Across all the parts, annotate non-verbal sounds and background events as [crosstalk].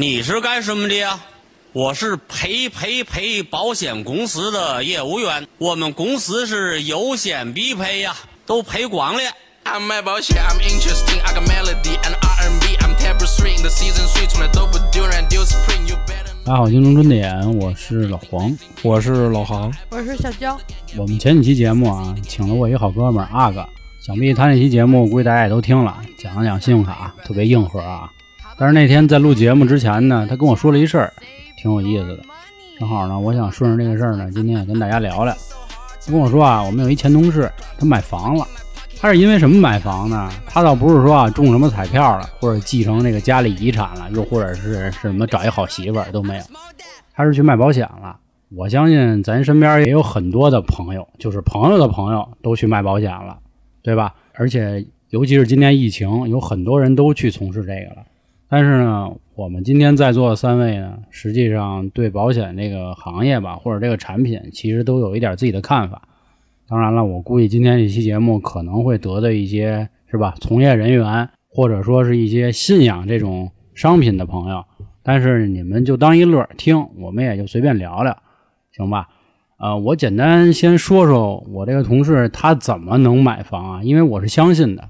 你是干什么的呀？我是赔赔赔保险公司的业务员，我们公司是有险必赔呀，都赔光了。I'm 卖保险，I'm interesting. I got melody and R&B. I'm tapestry. The season sweet，从来都不丢人，丢 spring。You better. 大家好，京城春点，我是老黄。我是老航，我是小娇，我们前几期节目啊，请了我一好哥们儿阿哥，想必他那期节目估计大家也都听了，讲了讲信用卡，特别硬核啊。但是那天在录节目之前呢，他跟我说了一事儿，挺有意思的。正好呢，我想顺着这个事儿呢，今天也跟大家聊聊。他跟我说啊，我们有一前同事，他买房了。他是因为什么买房呢？他倒不是说啊中什么彩票了，或者继承那个家里遗产了，又或者是是什么找一好媳妇儿都没有，他是去卖保险了。我相信咱身边也有很多的朋友，就是朋友的朋友都去卖保险了，对吧？而且尤其是今年疫情，有很多人都去从事这个了。但是呢，我们今天在座的三位呢，实际上对保险这个行业吧，或者这个产品，其实都有一点自己的看法。当然了，我估计今天这期节目可能会得罪一些是吧从业人员，或者说是一些信仰这种商品的朋友。但是你们就当一乐听，我们也就随便聊聊，行吧？呃，我简单先说说我这个同事他怎么能买房啊？因为我是相信的。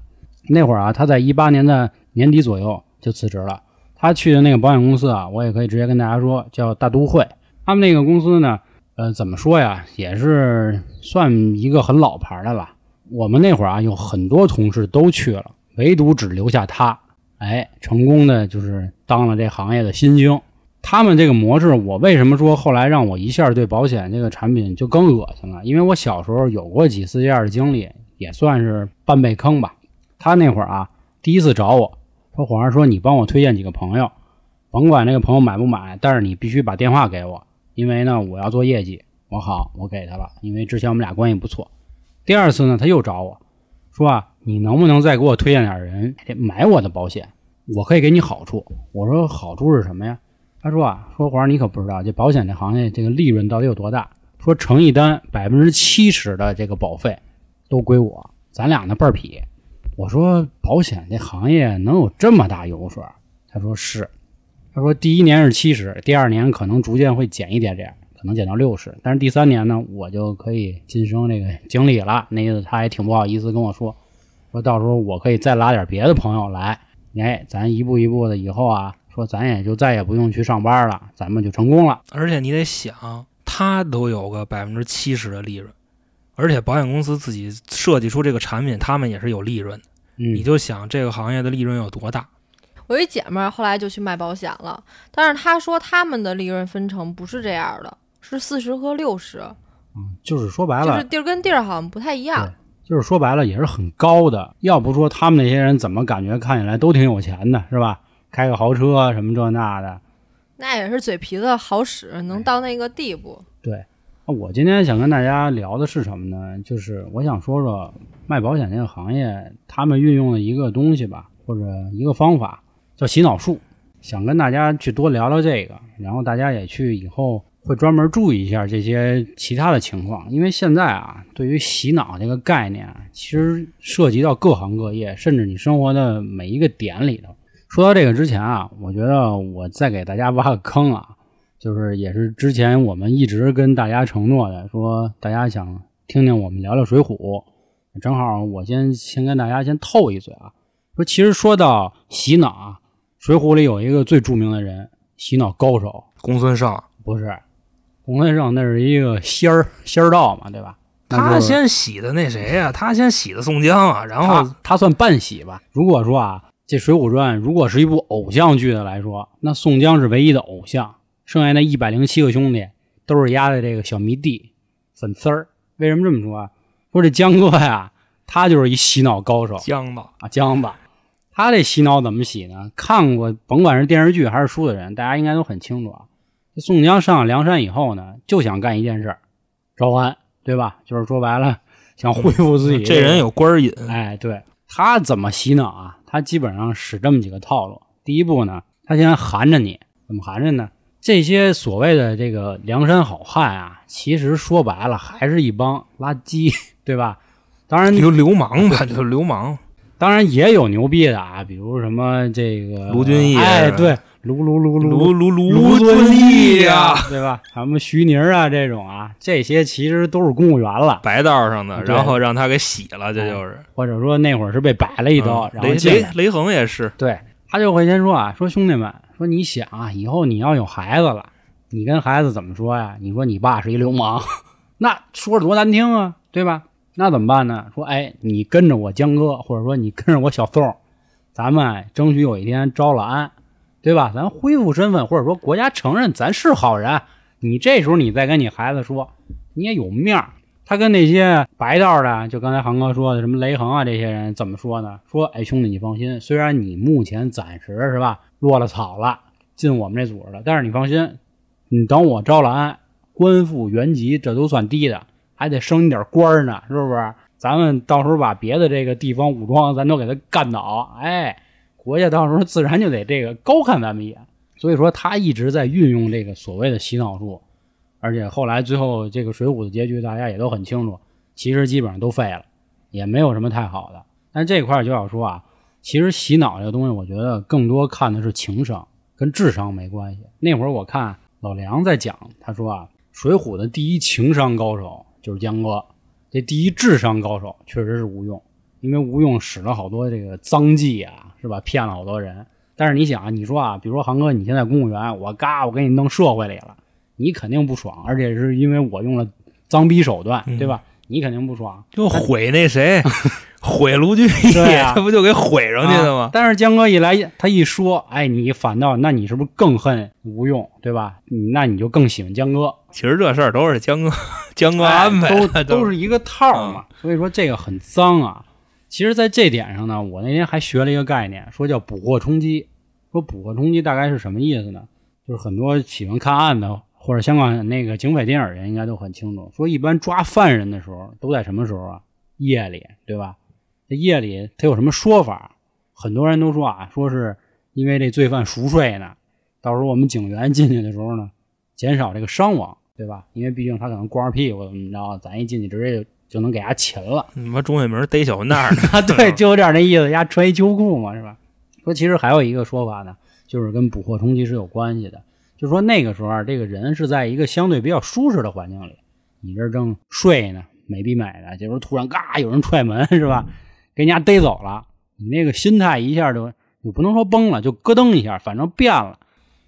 那会儿啊，他在一八年的年底左右就辞职了。他去的那个保险公司啊，我也可以直接跟大家说，叫大都会。他们那个公司呢，呃，怎么说呀，也是算一个很老牌的了。我们那会儿啊，有很多同事都去了，唯独只留下他，哎，成功的就是当了这行业的新星。他们这个模式，我为什么说后来让我一下对保险这个产品就更恶心了？因为我小时候有过几次这样的经历，也算是半被坑吧。他那会儿啊，第一次找我说，皇上说你帮我推荐几个朋友，甭管那个朋友买不买，但是你必须把电话给我，因为呢我要做业绩。我好，我给他了，因为之前我们俩关系不错。第二次呢，他又找我说啊，你能不能再给我推荐点人买我的保险？我可以给你好处。我说好处是什么呀？他说啊，说皇上你可不知道，这保险这行业这个利润到底有多大？说成一单百分之七十的这个保费都归我，咱俩呢倍儿匹。我说保险这行业能有这么大油水？他说是。他说第一年是七十，第二年可能逐渐会减一点点，可能减到六十，但是第三年呢，我就可以晋升这个经理了。那意思他也挺不好意思跟我说，说到时候我可以再拉点别的朋友来，哎，咱一步一步的以后啊，说咱也就再也不用去上班了，咱们就成功了。而且你得想，他都有个百分之七十的利润，而且保险公司自己设计出这个产品，他们也是有利润的。嗯，你就想这个行业的利润有多大？我一姐们儿后来就去卖保险了，但是她说他们的利润分成不是这样的，是四十和六十，嗯就是说白了，就是地儿跟地儿好像不太一样。就是说白了也是很高的。要不说他们那些人怎么感觉看起来都挺有钱的，是吧？开个豪车什么这那的。那也是嘴皮子好使，能到那个地步。对，那我今天想跟大家聊的是什么呢？就是我想说说卖保险这个行业，他们运用的一个东西吧，或者一个方法，叫洗脑术。想跟大家去多聊聊这个，然后大家也去以后会专门注意一下这些其他的情况，因为现在啊，对于洗脑这个概念，其实涉及到各行各业，甚至你生活的每一个点里头。说到这个之前啊，我觉得我再给大家挖个坑啊，就是也是之前我们一直跟大家承诺的，说大家想听听我们聊聊《水浒》，正好我先先跟大家先透一嘴啊，说其实说到洗脑啊，《水浒》里有一个最著名的人，洗脑高手，公孙胜不是公孙胜，那是一个仙儿仙儿道嘛，对吧？他先洗的那谁呀、他先洗的宋江啊，然后他他算半洗吧。如果说啊，这《水浒传》如果是一部偶像剧的来说，那宋江是唯一的偶像，剩下那一百零七个兄弟都是压的这个小迷弟、粉丝儿。为什么这么说啊？说这江哥呀，他就是一洗脑高手江子啊，江吧。他这洗脑怎么洗呢？看过甭管是电视剧还是书的人，大家应该都很清楚啊。这宋江上了梁山以后呢，就想干一件事儿，招安，对吧？就是说白了，想恢复自己这人有官儿瘾，哎，对他怎么洗脑啊？他基本上使这么几个套路。第一步呢，他先含着你，怎么含着呢？这些所谓的这个梁山好汉啊，其实说白了还是一帮垃圾，对吧？当然，流流氓吧，就是流氓。当然也有牛逼的啊，比如什么这个卢俊义哎，对，卢卢卢卢卢卢卢俊义呀，对吧？什么徐宁啊这种啊，这些其实都是公务员了，白道上的，然后让他给洗了，这就是或者说那会儿是被摆了一刀，然后进来雷雷横也是，对他就会先说啊，说兄弟们，说你想啊，以后你要有孩子了，你跟孩子怎么说呀？你说你爸是一流氓，[laughs] 那说着多难听啊，对吧？那怎么办呢？说哎，你跟着我江哥，或者说你跟着我小宋，咱们争取有一天招了安，对吧？咱恢复身份，或者说国家承认咱是好人。你这时候你再跟你孩子说，你也有面儿。他跟那些白道的，就刚才航哥说的什么雷横啊这些人怎么说呢？说哎兄弟你放心，虽然你目前暂时是吧落了草了，进我们这组织了，但是你放心，你等我招了安，官复原籍，这都算低的，还得升你点官呢，是不是？咱们到时候把别的这个地方武装咱都给他干倒，哎，国家到时候自然就得这个高看咱们一眼。所以说他一直在运用这个所谓的洗脑术，而且后来最后这个《水浒》的结局大家也都很清楚，其实基本上都废了，也没有什么太好的。但这块就要说啊，其实洗脑这个东西，我觉得更多看的是情商，跟智商没关系。那会儿我看老梁在讲，他说啊，《水浒》的第一情商高手就是江哥，这第一智商高手确实是吴用，因为吴用使了好多这个脏计啊，是吧？骗了好多人。但是你想啊，你说啊，比如说航哥，你现在公务员，我嘎，我给你弄社会里了，你肯定不爽，而且是因为我用了脏逼手段，对吧？你肯定不爽。就毁那谁，[laughs] 毁卢俊义，对啊他不就给毁上去的啊吗？但是江哥一来，他一说，哎，你反倒，那你是不是更恨吴用，对吧？你那你就更喜欢江哥，其实这事儿都是江哥 [laughs] 江哥哎安排都的，都是一个套儿嘛。所以说这个很脏啊。其实，在这点上呢，我那天还学了一个概念，说叫捕获冲击。说捕获冲击大概是什么意思呢？就是很多喜欢看案的或者香港那个警匪电影人应该都很清楚。说一般抓犯人的时候都在什么时候啊？夜里，对吧？这夜里他有什么说法？很多人都说啊，说是因为这罪犯熟睡呢，到时候我们警员进去的时候呢，减少这个伤亡，对吧？因为毕竟他可能光着屁股怎么着，咱一进去直接就就能给他擒了。你妈钟伟明逮小混蛋呢，[laughs] 啊，对，就有点那意思，丫穿一秋裤嘛，是吧？说其实还有一个说法呢，就是跟捕获冲击是有关系的，就是说那个时候啊，这个人是在一个相对比较舒适的环境里，你这正睡呢，美逼美的，这时候突然嘎有人踹门是吧，给人家逮走了，你那个心态一下就就不能说崩了，就咯噔一下，反正变了。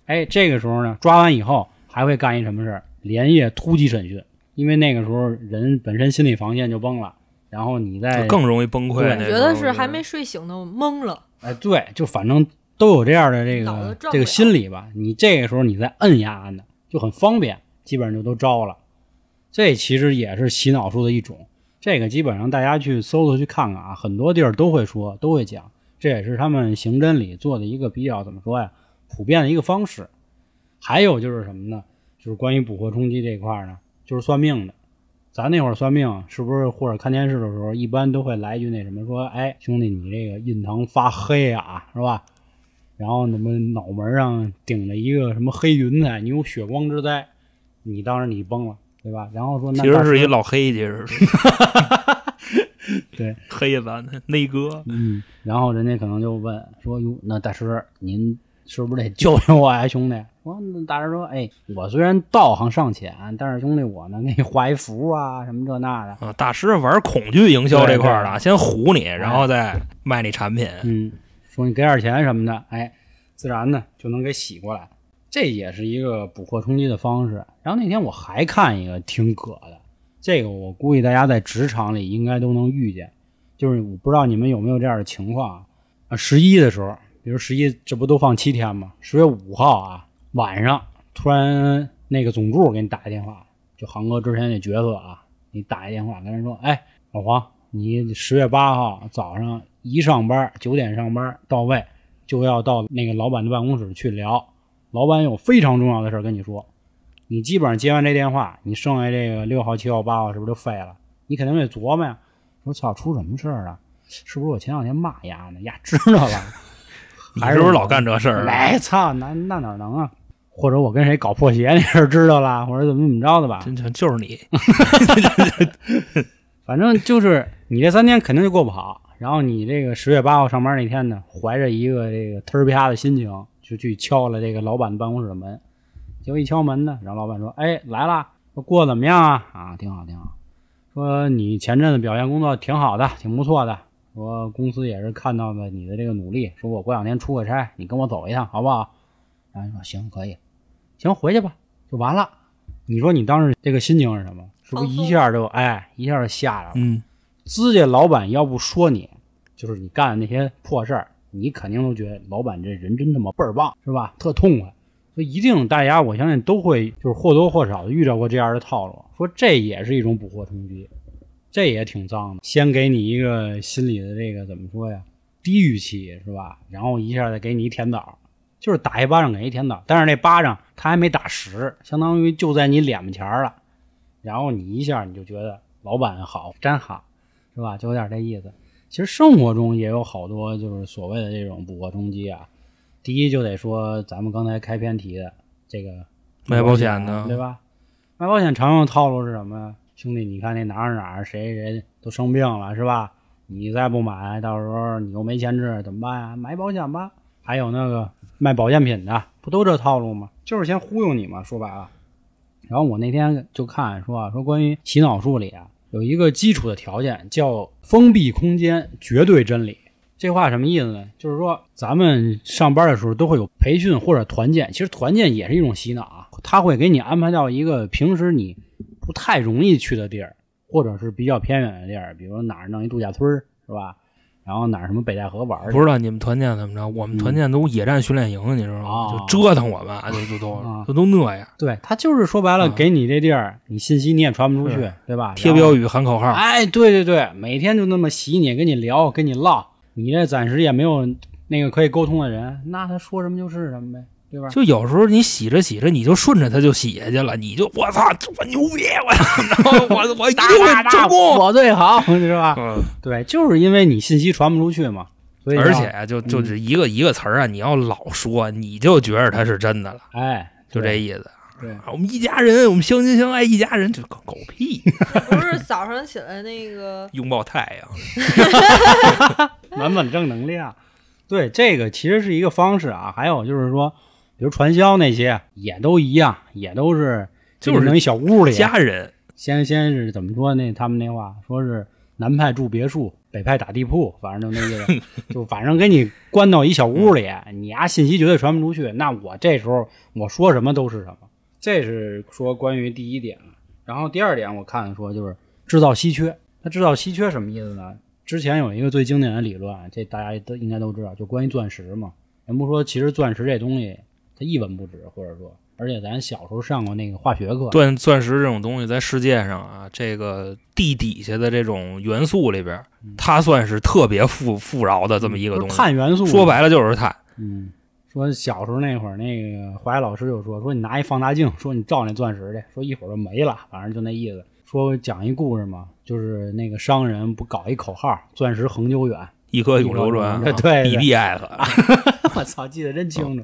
哎，这个时候呢，抓完以后还会干一什么事儿？连夜突击审讯，因为那个时候人本身心理防线就崩了，然后你再就更容易崩溃。对那觉得是还没睡醒呢，懵了。哎，对，就反正都有这样的这个这个心理吧。你这个时候你再摁压按的就很方便，基本上就都招了。这其实也是洗脑术的一种。这个基本上大家去搜搜去看看啊，很多地儿都会说，都会讲。这也是他们刑侦里做的一个比较怎么说呀，普遍的一个方式。还有就是什么呢？就是关于捕获冲击这一块儿呢，就是算命的。咱那会儿算命，是不是或者看电视的时候，一般都会来一句那什么，说，哎，兄弟，你这个印堂发黑啊，是吧？然后什么脑门上顶着一个什么黑云彩，你有血光之灾，你当然你崩了，对吧？然后说那其实是一老黑，其实是 [laughs] 对，黑子内哥。嗯，然后人家可能就问说，哟，那大师您是不是得救救我呀，兄弟？说那大师说，哎，我虽然道行尚浅，但是兄弟我呢给你画一符啊，什么这那的，啊，大师玩恐惧营销这块的，先唬你，然后再卖你产品。嗯，说你给点钱什么的，哎，自然呢就能给洗过来。这也是一个捕获冲击的方式。然后那天我还看一个挺葛的，这个我估计大家在职场里应该都能遇见，就是我不知道你们有没有这样的情况啊？啊，十一的时候，比如十一这不都放七天吗？十月五号啊晚上，突然那个总助给你打一电话，就航哥之前那角色啊，你打一电话跟人说，哎，老黄，你十月八号早上一上班九点上班到位，就要到那个老板的办公室去聊，老板有非常重要的事儿跟你说。你基本上接完这电话，你剩下这个六号、七号、八号是不是就废了？你肯定得琢磨呀，说操，出什么事儿啊？是不是我前两天骂丫呢？丫知道了，你还是不是老干这事儿啊？哎操，那那哪能啊？或者我跟谁搞破鞋那事儿知道了，或者怎么怎么着的吧？真就就是你，[laughs] 反正就是你这三天肯定就过不好。然后你这个十月八号上班那天呢，怀着一个这个忒儿啪的心情就去敲了这个老板办公室的门。结果一敲门呢，然后老板说：“哎，来了，说过得怎么样啊？啊，挺好，挺好。说你前阵子表现工作挺好的，挺不错的。说公司也是看到了你的这个努力，说我过两天出个差，你跟我走一趟，好不好？”然后说：“行，可以，行，回去吧，就完了。”你说你当时这个心情是什么？是不是一下就哎一下就下来了？嗯，自家老板要不说你，就是你干的那些破事儿，你肯定都觉得老板这人真他妈倍儿棒，是吧？特痛快。所以一定大家我相信都会就是或多或少的遇到过这样的套路。说这也是一种捕获冲击，这也挺脏的。先给你一个心理的这个怎么说呀？低预期是吧？然后一下再给你一甜枣，就是打一巴掌给一甜枣，但是那巴掌他还没打实，相当于就在你脸门前了。然后你一下你就觉得老板好，真好，是吧？就有点这意思。其实生活中也有好多就是所谓的这种捕获冲击啊。第一就得说咱们刚才开篇提的这个卖保险的对吧？卖保险常用的套路是什么呀？兄弟，你看那哪儿哪儿谁谁都生病了是吧？你再不买，到时候你又没钱治，怎么办呀？买保险吧。还有那个卖保健品的，不都这套路吗？就是先忽悠你嘛，说白了。然后我那天就看说啊，说关于洗脑术里啊，有一个基础的条件叫封闭空间绝对真理。这话什么意思呢？就是说咱们上班的时候都会有培训或者团建，其实团建也是一种洗脑啊，他会给你安排到一个平时你不太容易去的地儿，或者是比较偏远的地儿，比如哪儿弄一度假村是吧？然后哪儿什么北戴河玩儿去不知道你们团建怎么着？我们团建都野战训练营，你知道吗？哦就折腾我们，就就都啊就都那样，对他就是说白了，啊给你这地儿，你信息你也传不出去，对吧？贴标语喊口号，哎，对对对，每天就那么洗你，跟你聊，跟你唠，你这暂时也没有那个可以沟通的人，那他说什么就是什么呗，对吧？就有时候你洗着洗着，你就顺着它就洗下去了，你就我操，我牛逼，我操，我我一定会成功。我最好，是吧？嗯，对，就是因为你信息传不出去嘛，所以而且啊就就是一个一个词儿啊，你要老说，你就觉得它是真的了，哎，就这意思。对啊我们一家人，我们相亲相爱一家人，就狗狗屁，不是早上起来那个拥抱太阳。满满正能量。对，这个其实是一个方式啊。还有就是说，比如传销那些也都一样，也都是就是那一小屋里，家人，先先是怎么说那他们那话说是南派住别墅，北派打地铺，反正就那意思，[laughs] 就反正给你关到一小屋里，你呀信息绝对传不出去。那我这时候我说什么都是什么，这是说关于第一点。然后第二点我看说就是制造稀缺，那制造稀缺什么意思呢？之前有一个最经典的理论，这大家都应该都知道，就关于钻石嘛。人不说其实钻石这东西它一文不值，或者说，而且咱小时候上过那个化学课，钻钻石这种东西在世界上啊，这个地底下的这种元素里边，它算是特别富富饶的这么一个东西。碳元素，说白了就是碳。嗯，说小时候那会儿，那个华老师就说说你拿一放大镜，说你照那钻石去，说一会儿就没了，反正就那意思。说讲一故事嘛，就是那个商人不搞一口号，钻石恒久远。一颗永流传，对 BBS，[laughs] 我操，记得真清楚。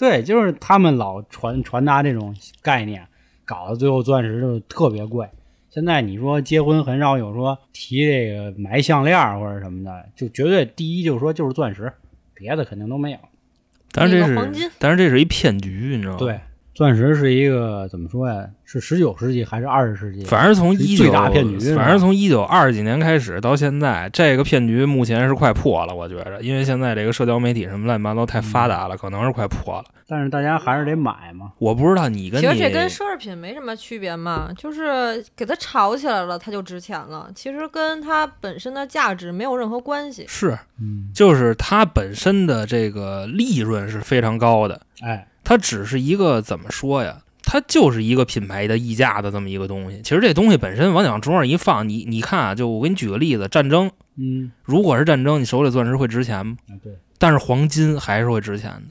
对，就是他们老传传达这种概念，搞到最后钻石就特别贵。现在你说结婚很少有说提这个买项链或者什么的，就绝对第一就是说就是钻石，别的肯定都没有。但是这个黄金是，但是这是一骗局，你知道吗？，对，钻石是一个怎么说呀？是十九世纪还是二十世纪？反正从一九，大骗局反正从一九二几年开始到现在，这个骗局目前是快破了，我觉着，因为现在这个社交媒体什么乱七八糟太发达了，可能是快破了。但是大家还是得买嘛。我不知道你跟你其实这跟奢侈品没什么区别嘛，就是给它炒起来了，它就值钱了。其实跟它本身的价值没有任何关系。是，嗯，就是它本身的这个利润是非常高的，哎，它只是一个怎么说呀？它就是一个品牌的溢价的这么一个东西。其实这东西本身往往桌上一放，你你看啊，就我给你举个例子，战争，嗯，如果是战争，你手里钻石会值钱吗？但是黄金还是会值钱的。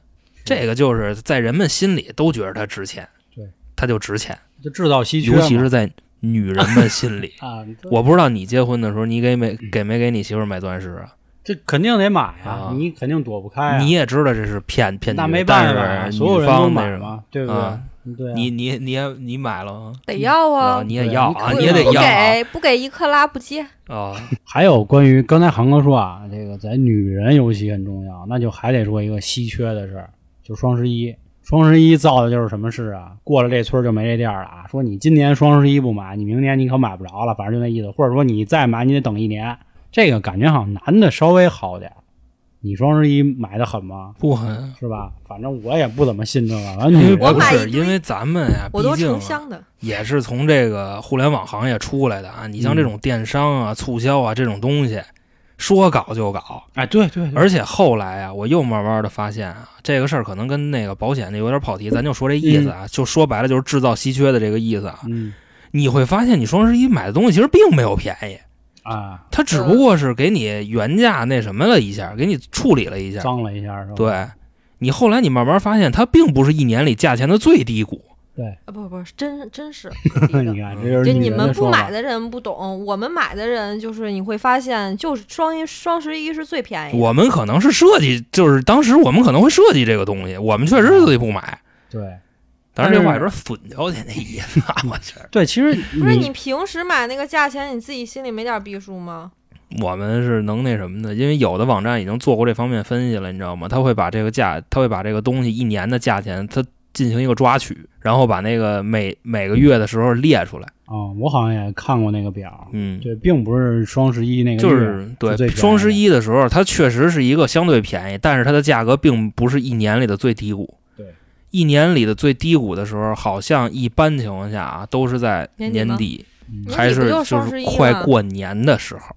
这个就是在人们心里都觉得它值钱，对，它就值钱，就制造稀缺，尤其是在女人的心里。[laughs] 啊，我不知道你结婚的时候，你给没给没给你媳妇买钻石啊？这肯定得买呀、啊你肯定躲不开、啊。你也知道这是骗骗局，那没办法呀，所有人都买嘛，对不对？啊对啊，你你你也你买了吗？得要啊，你也对要啊，你也得要啊给不给一克拉不接。啊！[laughs] 还有关于刚才航哥说啊，这个在女人尤其很重要，那就还得说一个稀缺的事儿，就双十一。双十一造的就是什么事啊？过了这村就没这店了啊！说你今年双十一不买，你明年你可买不着了，反正就那意思。或者说你再买，你得等一年。这个感觉好像男的稍微好点儿。你双十一买的狠吗？不狠。是吧？反正我也不怎么信这个。[laughs] 完女我的不是，因为咱们呀，我都毕竟啊成箱的。也是从这个互联网行业出来的啊。你像这种电商啊、促销啊这种东西，说搞就搞。哎，对对对，而且后来啊，我又慢慢的发现啊，这个事儿可能跟那个保险那有点跑题，咱就说这意思啊，就说白了就是制造稀缺的这个意思啊。嗯你会发现，你双十一买的东西其实并没有便宜，啊，他只不过是给你原价那什么了一下，给你处理了一下。脏了一下是吧？对，你后来你慢慢发现，它并不是一年里价钱的最低谷。对，啊，不不，真真是。[laughs] 你看这就是你们不买的人不懂，我们买的人就是你会发现，就是双一双十一是最便宜的。我们可能是设计，就是当时我们可能会设计这个东西，我们确实自己不买。对当然这话有但点损掉去那意思对，其实不是你平时买那个价钱，你自己心里没点逼数吗？我们是能那什么的，因为有的网站已经做过这方面分析了，你知道吗？他会把这个价，他会把这个东西一年的价钱，他进行一个抓取，然后把那个每每个月的时候列出来。啊，我好像也看过那个表，嗯，对，并不是双十一那个就是对双十一的时候，它确实是一个相对便宜，但是它的价格并不是一年里的最低谷。对，一年里的最低谷的时候，好像一般情况下啊，都是在年底还是就是快过年的时候，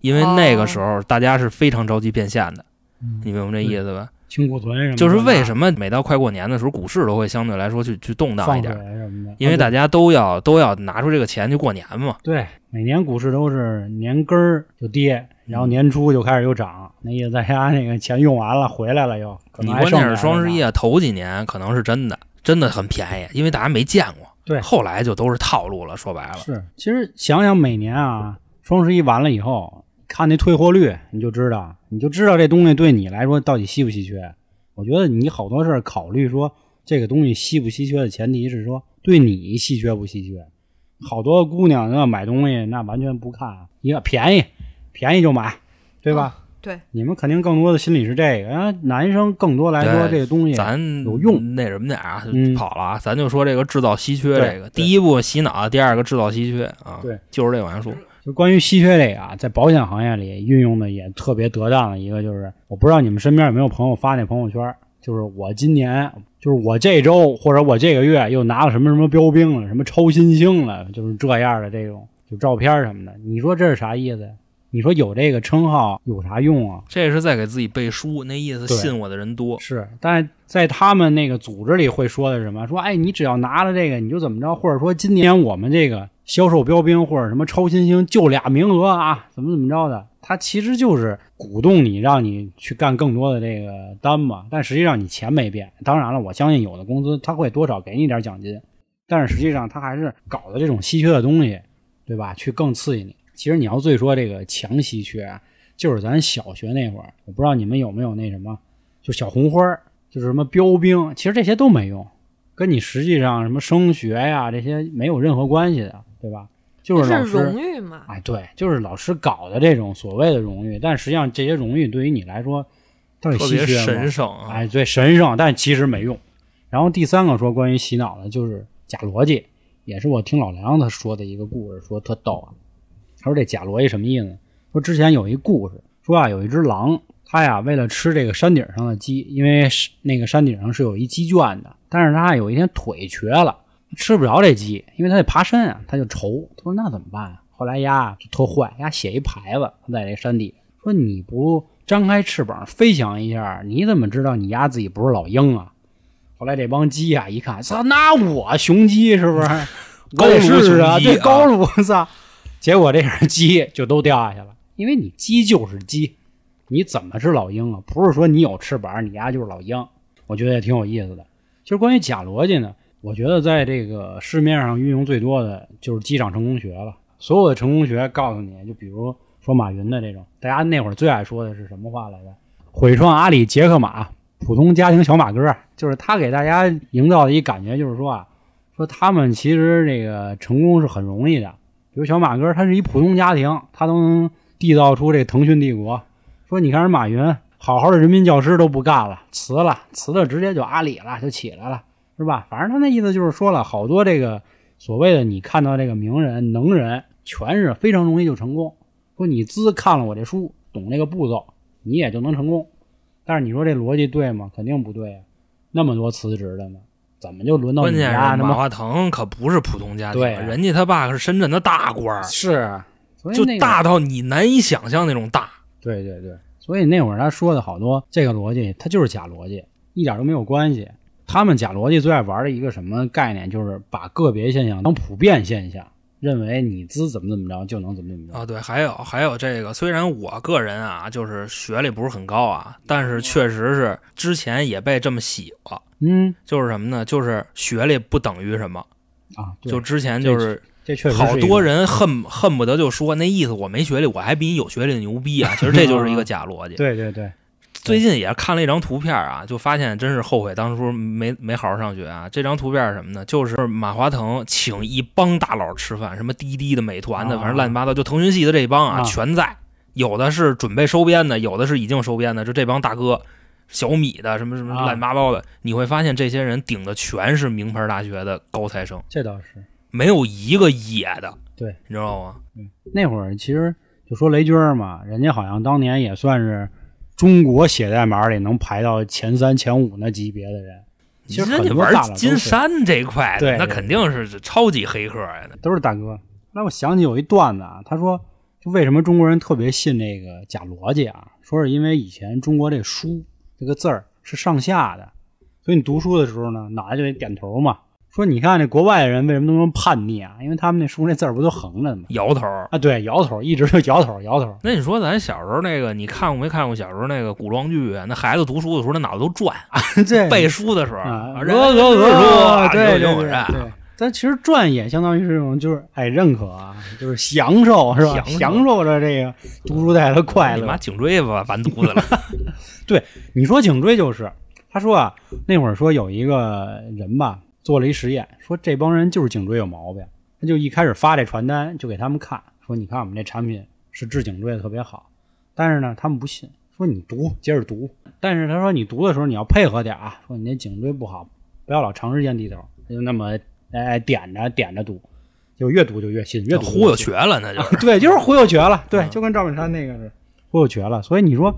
因为那个时候大家是非常着急变现的，嗯你明白这意思吧？清库存什么，就是为什么每到快过年的时候，股市都会相对来说去去动荡一点，什么的，因为啊大家都要都要拿出这个钱去过年嘛。对每年股市都是年根儿就跌，然后年初就开始又涨，那意思大家那个钱用完了回来了又，可能你关键是双十一啊，头几年可能是真的，真的很便宜，因为大家没见过。对后来就都是套路了。说白了，是，其实想想每年啊，双十一完了以后，看那退货率，你就知道，你就知道这东西对你来说到底稀不稀缺。我觉得你好多事儿考虑说这个东西稀不稀缺的前提是说对你稀缺不稀缺。好多姑娘那买东西那完全不看，一个便宜，便宜就买，对吧？对，你们肯定更多的心理是这个，啊，男生更多来说这个东西咱有用那什么点儿啊，嗯跑了啊，咱就说这个制造稀缺这个，第一步洗脑，第二个制造稀缺啊，对，就是这往下说。就关于稀缺这个啊，在保险行业里运用的也特别得当的一个，就是我不知道你们身边有没有朋友发那朋友圈，就是我今年，就是我这周或者我这个月又拿了什么什么标兵了，什么超新星了，就是这样的这种就照片什么的。你说这是啥意思呀？你说有这个称号有啥用啊？这是在给自己背书，那意思信我的人多。是，但是在他们那个组织里会说的是什么？说哎，你只要拿了这个，你就怎么着，或者说今年我们这个销售标兵或者什么超新星就俩名额啊，怎么怎么着的？他其实就是鼓动你，让你去干更多的这个单嘛。但实际上你钱没变。当然了，我相信有的公司他会多少给你点奖金，但是实际上他还是搞的这种稀缺的东西，对吧？去更刺激你。其实你要最说这个强稀缺啊，就是咱小学那会儿，我不知道你们有没有那什么。就小红花儿，就是什么标兵，其实这些都没用，跟你实际上什么升学呀这些没有任何关系的，对吧？就是荣誉嘛。哎，对，就是老师搞的这种所谓的荣誉，但实际上这些荣誉对于你来说到底特别稀缺吗神圣啊！哎，对，神圣，但其实没用。然后第三个说关于洗脑的，就是假逻辑，也是我听老梁他说的一个故事，说特逗啊。他说这假逻辑什么意思呢？说之前有一故事，说啊有一只狼，它呀为了吃这个山顶上的鸡，因为是那个山顶上是有一鸡圈的，但是它有一天腿瘸了，吃不着这鸡，因为它得爬山啊，它就愁，他说那怎么办啊？后来呀就特坏，鸭写一牌子，他在这山底说你不张开翅膀飞翔一下，你怎么知道你鸭自己不是老鹰啊？后来这帮鸡呀、一看，操，那我雄鸡是不是？高 [laughs] 我也卢是啊，对，高卢，操！结果这样鸡就都掉下去了，因为你鸡就是鸡，你怎么是老鹰啊？不是说你有翅膀，你丫就是老鹰。我觉得也挺有意思的。其实关于假逻辑呢，我觉得在这个市面上运用最多的就是机场成功学了。所有的成功学告诉你，就比如说马云的这种，大家那会儿最爱说的是什么话来着？毁创阿里杰克马，普通家庭小马哥，就是他给大家营造的一感觉，就是说啊，说他们其实这个成功是很容易的。比如小马哥，他是一普通家庭，他都能缔造出这腾讯帝国。说你看人马云，好好的人民教师都不干了，辞了，辞了直接就阿里了，就起来了，是吧？反正他那意思就是说了，好多这个所谓的你看到这个名人、能人，全是非常容易就成功。说你资看了我这书，懂这个步骤，你也就能成功。但是你说这逻辑对吗？肯定不对呀、那么多辞职的呢，怎么就轮到你是马化腾可不是普通家庭，对啊人家他爸是深圳的大官儿，是就大到你难以想象那种大。对对对，所以那会儿他说的好多这个逻辑，它就是假逻辑，一点都没有关系。他们假逻辑最爱玩的一个什么概念，就是把个别现象当普遍现象，认为你资怎么怎么着就能怎么怎么着。啊，对，还有还有这个，虽然我个人啊，就是学历不是很高啊，但是确实是之前也被这么洗过。嗯就是什么呢？就是学历不等于什么。啊，就之前就是这确实好多人恨恨不得就说那意思，我没学历，我还比你有学历的牛逼啊！其实这就是一个假逻辑。对对对，最近也看了一张图片啊，就发现真是后悔当初没没好好上学啊。这张图片是什么呢？就是马化腾请一帮大佬吃饭，什么滴滴的、美团的，啊反正乱七八糟，就腾讯系的这帮啊，啊全在。有的是准备收编的，有的是已经收编的，就这帮大哥。小米的什么什么啊乱七八糟的，你会发现这些人顶的全是名牌大学的高材生，这倒是。没有一个野的，对，你知道吗？那会儿其实就说雷军儿嘛，人家好像当年也算是中国写代码里能排到前三前五那级别的人。其实人家玩金山这块的，那肯定是超级黑客呀。都是大哥。那我想起有一段子啊，他说，就为什么中国人特别信那个假逻辑啊？说是因为以前中国这书这个字儿是上下的，所以你读书的时候呢，脑袋就得点头嘛。说你看这国外的人为什么那么叛逆啊？因为他们那书那字儿不都横着的吗？摇头。啊，对，摇头，一直就摇头摇头。那你说咱小时候那个，你看过没看过小时候那个古装剧啊？那孩子读书的时候，那脑子都转，[laughs] 这背书的时候，鹅鹅人鹅，说对对对对。但其实转也相当于是这种，就是哎认可啊，就是享受是吧？享受享受着这个读书带来的快乐你妈。颈椎吧，完犊子了。[laughs] 对你说颈椎就是，他说啊，那会儿说有一个人吧，做了一实验，说这帮人就是颈椎有毛病，他就一开始发这传单就给他们看，说你看我们这产品是治颈椎的特别好，但是呢他们不信，说你读接着读，但是他说你读的时候你要配合点啊，说你那颈椎不好，不要老长时间低头，他就那么哎点着点着读，就越读就越信，越读忽悠瘸了，那就是。[laughs] 对，就是忽悠瘸了，对，嗯就跟赵本山那个是忽悠瘸了。所以你说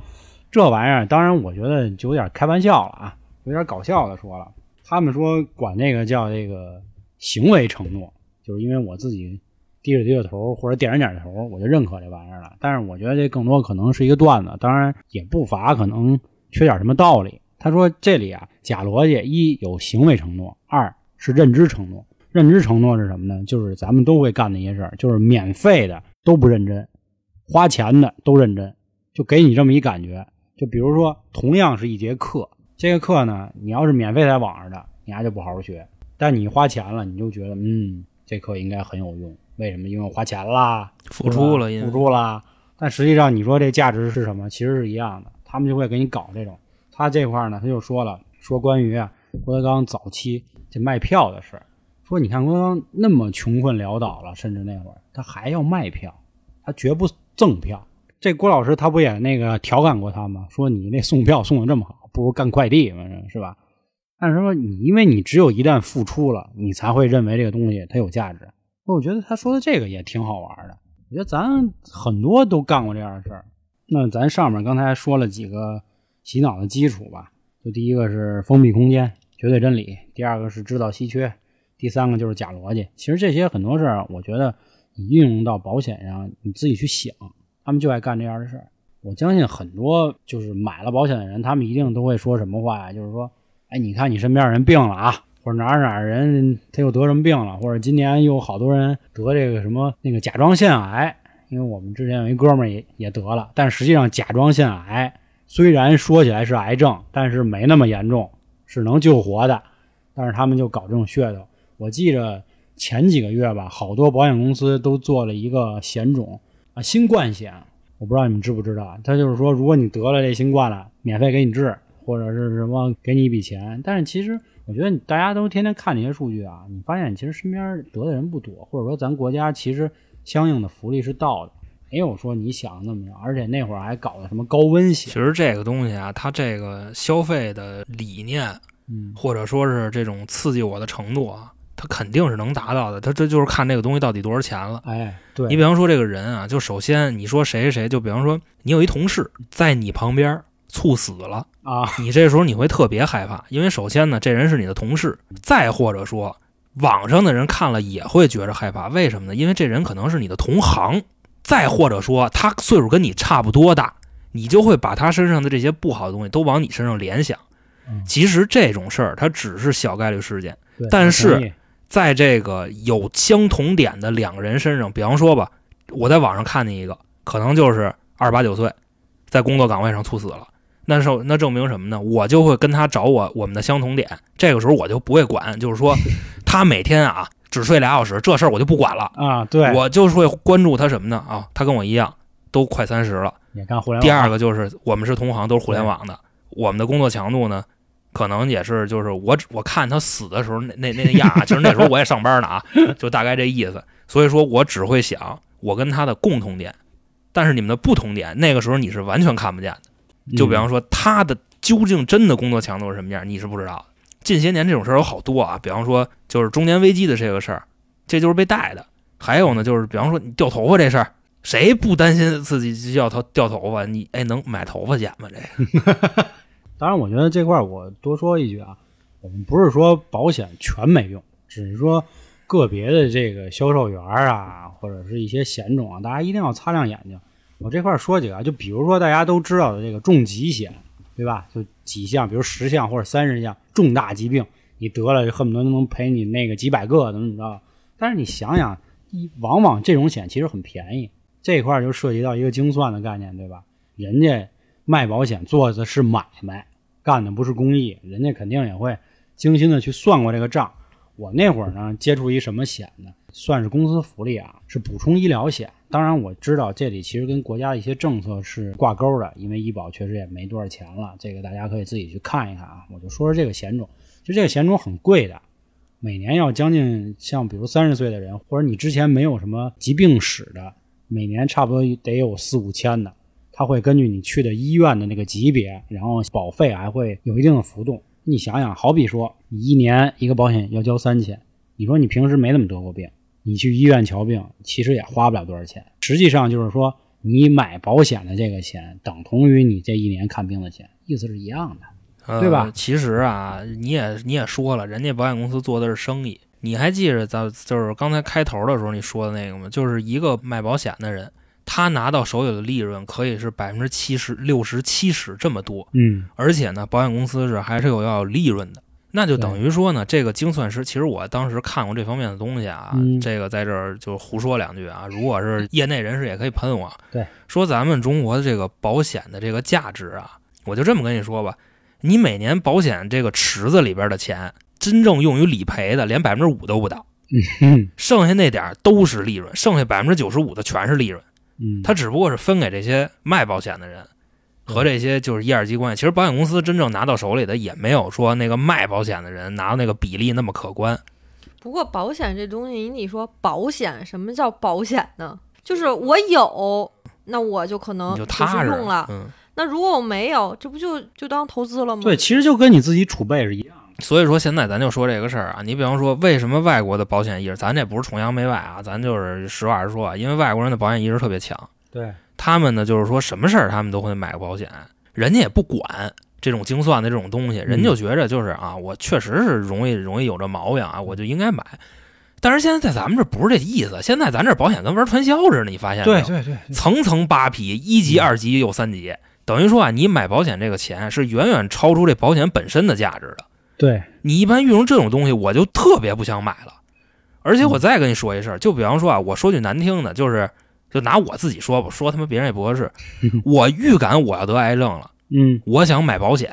这玩意儿，当然我觉得就有点开玩笑了啊，有点搞笑的说了。他们说管那个叫这个行为承诺，就是因为我自己低着低着头或者点着点着头，我就认可这玩意儿了。但是我觉得这更多可能是一个段子，当然也不乏可能缺点什么道理。他说这里啊，假逻辑一有行为承诺，二是认知承诺。认知承诺是什么呢？就是咱们都会干的一些事儿，就是免费的都不认真，花钱的都认真，就给你这么一感觉。就比如说，同样是一节课，这个课呢，你要是免费在网上的，你还就不好好学；但你花钱了，你就觉得，嗯，这课应该很有用。为什么？因为我花钱啦，付出了，付出啦。但实际上，你说这价值是什么？其实是一样的。他们就会给你搞这种。他这块儿呢，他就说了，说关于啊郭德纲早期这卖票的事儿，说你看郭德纲那么穷困潦倒了，甚至那会儿他还要卖票，他绝不赠票。这郭老师他不也那个调侃过他吗？说你那送票送的这么好，不如干快递反正，是吧？但是说你因为你只有一旦付出了，你才会认为这个东西它有价值。我觉得他说的这个也挺好玩的。我觉得咱很多都干过这样的事儿。那咱上面刚才说了几个洗脑的基础吧，第一个是封闭空间、绝对真理，第二个是制造稀缺，第三个就是假逻辑。其实这些很多事儿，我觉得你运用到保险上，你自己去想，他们就爱干这样的事儿。我相信很多就是买了保险的人，他们一定都会说什么话呀？就是说，哎，你看你身边人病了啊，或者哪儿哪儿人他又得什么病了，或者今年又好多人得这个什么那个甲状腺癌。因为我们之前有一哥们儿也也得了，但实际上甲状腺癌虽然说起来是癌症，但是没那么严重，是能救活的。但是他们就搞这种噱头。我记着前几个月吧，好多保险公司都做了一个险种啊，新冠险。我不知道你们知不知道，他就是说，如果你得了这新冠了，免费给你治，或者是什么给你一笔钱。但是其实我觉得大家都天天看这些数据啊，你发现其实身边得的人不多，或者说咱国家其实相应的福利是到的。没有说你想的那么着，而且那会儿还搞的什么高温鞋，其实这个东西啊，它这个消费的理念，嗯，或者说是这种刺激我的程度啊，它肯定是能达到的。它这就是看这个东西到底多少钱了。哎，对，你比方说这个人啊，就首先你说谁谁谁，就比方说你有一同事在你旁边猝死了，啊，你这时候你会特别害怕，因为首先呢，这人是你的同事，再或者说网上的人看了也会觉着害怕，为什么呢？因为这人可能是你的同行，再或者说他岁数跟你差不多大，你就会把他身上的这些不好的东西都往你身上联想嗯。其实这种事儿它只是小概率事件。但是在这个有相同点的两个人身上，比方说吧，我在网上看见一个，可能就是二十八九岁，在工作岗位上猝死了。那是那证明什么呢？我就会跟他找我我们的相同点，这个时候我就不会管，就是说 [laughs] 他每天啊只睡俩小时，这事儿我就不管了，啊，对，我就是会关注他什么呢？啊，他跟我一样都快三十了。也干互联网。第二个就是我们是同行，都是互联网的，我们的工作强度呢，可能也是就是我只我看他死的时候那那那样啊，其实那时候我也上班呢啊，[laughs] 就大概这意思。所以说我只会想我跟他的共同点，但是你们的不同点，那个时候你是完全看不见的。就比方说，他的究竟真的工作强度是什么样，你是不知道的。近些年这种事儿有好多啊，比方说就是中年危机的这个事儿，这就是被带的。还有呢，就是比方说你掉头发这事儿，谁不担心自己掉头掉头发？你哎，能买头发剪吗？这个 [laughs] 当然，我觉得这块儿我多说一句啊，我们不是说保险全没用，只是说个别的这个销售员啊，或者是一些险种啊，大家一定要擦亮眼睛。我这块儿说几个，就比如说大家都知道的这个重疾险，对吧？就几项，比如十项或者三十项重大疾病，你得了就恨不得能赔你那个几百个，怎么怎么着。但是你想想，一往往这种险其实很便宜，这块儿就涉及到一个精算的概念，对吧？人家卖保险做的是买卖，干的不是公益，人家肯定也会精心的去算过这个账。我那会儿呢，接触一什么险呢？算是公司福利啊，是补充医疗险。当然我知道这里其实跟国家的一些政策是挂钩的，因为医保确实也没多少钱了，这个大家可以自己去看一看啊。我就说说这个险种，就这个险种很贵的，每年要将近像比如三十岁的人，或者你之前没有什么疾病史的，每年差不多得有四五千的。它会根据你去的医院的那个级别，然后保费还会有一定的浮动。你想想，好比说你一年一个保险要交三千，你说你平时没怎么得过病，你去医院瞧病，其实也花不了多少钱。实际上就是说，你买保险的这个钱等同于你这一年看病的钱，意思是一样的。呃对吧其实啊，你也你也说了，人家保险公司做的是生意。你还记着咱就是刚才开头的时候你说的那个吗？就是一个卖保险的人，他拿到手里的利润可以是百分之七十、六十、七十这么多，嗯，而且呢，保险公司是还是有要有利润的。那就等于说呢，这个精算师，其实我当时看过这方面的东西啊，嗯这个在这儿就胡说两句啊。如果是业内人士，也可以喷我。对，说咱们中国的这个保险的这个价值啊，我就这么跟你说吧，你每年保险这个池子里边的钱，真正用于理赔的，连百分之五都不到，嗯剩下那点儿都是利润，剩下百分之九十五的全是利润。嗯，它只不过是分给这些卖保险的人和这些就是一二级关系。其实保险公司真正拿到手里的也没有说那个卖保险的人拿到那个比例那么可观。不过保险这东西，你说保险，什么叫保险呢？就是我有，那我就可能就是踏实用了。嗯，那如果我没有，这不就就当投资了吗？对，其实就跟你自己储备是一样的。所以说现在咱就说这个事儿啊，你比方说为什么外国的保险意识，咱这不是崇洋媚外啊，咱就是实话实说啊，因为外国人的保险意识特别强，对，他们呢就是说什么事儿他们都会买个保险，人家也不管这种精算的这种东西，人就觉着就是啊，我确实是容易容易有这毛病啊，我就应该买。但是现在在咱们这不是这意思，现在咱这保险跟玩传销似的，你发现没有？对对，层层扒皮，一级、二级又三级，等于说啊，你买保险这个钱是远远超出这保险本身的价值的。对，你一般遇上这种东西，我就特别不想买了。而且我再跟你说一事儿，就比方说啊，我说句难听的，就是就拿我自己说吧，说他妈别人也不合适。[laughs] 我预感我要得癌症了，嗯，我想买保险。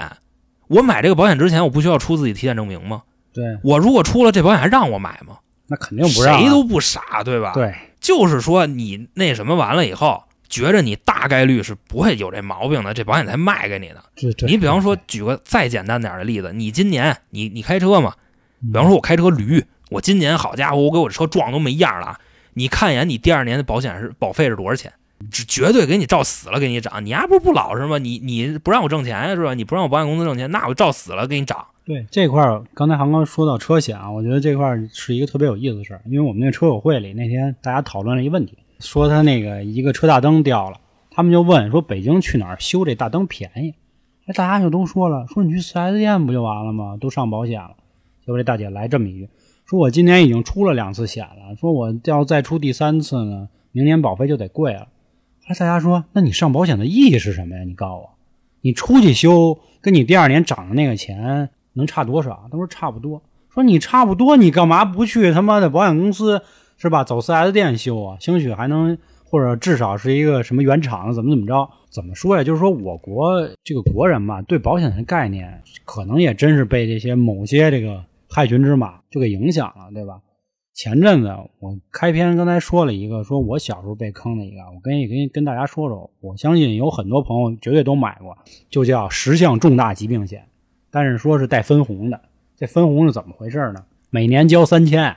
我买这个保险之前，我不需要出自己体检证明吗？对，我如果出了这保险，还让我买吗？那肯定不让啊。谁都不傻，对吧？，对，就是说你那什么完了以后，觉着你大概率是不会有这毛病的，这保险才卖给你的。你比方说，举个再简单点的例子，你今年你你开车嘛，嗯，比方说我开车驴，我今年好家伙，我给我这车撞都没样了啊。你看一眼，你第二年的保险是保费是多少钱？只绝对给你照死了给你涨。你丫不是不老实吗？你你不让我挣钱呀是吧？你不让我保险公司挣钱，那我照死了给你涨。对这块儿，刚才航哥说到车险啊，我觉得这块儿是一个特别有意思的事儿，因为我们那个车友会里那天大家讨论了一个问题，说他那个一个车大灯掉了，他们就问说北京去哪儿修这大灯便宜？哎，大家就都说了，说你去 4S 店不就完了吗？都上保险了。结果这大姐来这么一句，说我今年已经出了两次险了，说我要再出第三次呢，明年保费就得贵了。哎大家说，那你上保险的意义是什么呀？你告诉我，你出去修跟你第二年涨的那个钱能差多少？他说差不多。说你差不多，你干嘛不去他妈的保险公司是吧？走 4S 店修啊？兴许还能，或者至少是一个什么原厂怎么怎么着？怎么说呀？就是说我国这个国人吧，对保险的概念可能也真是被这些某些这个害群之马就给影响了，对吧？前阵子我开篇刚才说了一个，说我小时候被坑的一个，我跟跟跟大家说说，我相信有很多朋友绝对都买过，就叫十项重大疾病险，但是说是带分红的。这分红是怎么回事呢？每年交三千，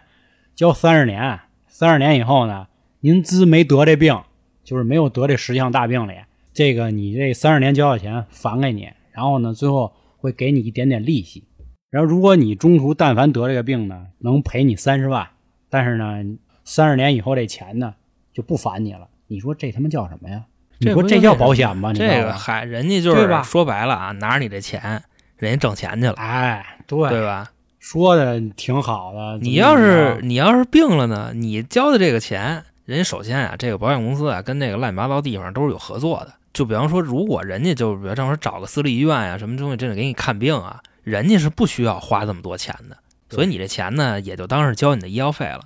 交三十年，三十年以后呢，您资没得这病，就是没有得这十项大病里，这个你这三十年交的钱返给你，然后呢，最后会给你一点点利息。然后如果你中途但凡得这个病呢，能赔你三十万，但是呢，三十年以后这钱呢就不返你了。你说这他妈叫什么呀？你说这叫保险吗？你这个嗨，人家就是说白了啊，拿着你这钱，人家挣钱去了，哎，对，对吧？说的挺好的。你要是你要是病了呢，你交的这个钱，人家首先啊，这个保险公司啊，跟那个乱七八糟地方都是有合作的。就比方说，如果人家就比如正说找个私立医院呀、什么东西，真的给你看病啊，人家是不需要花这么多钱的，所以你这钱呢，也就当是交你的医药费了。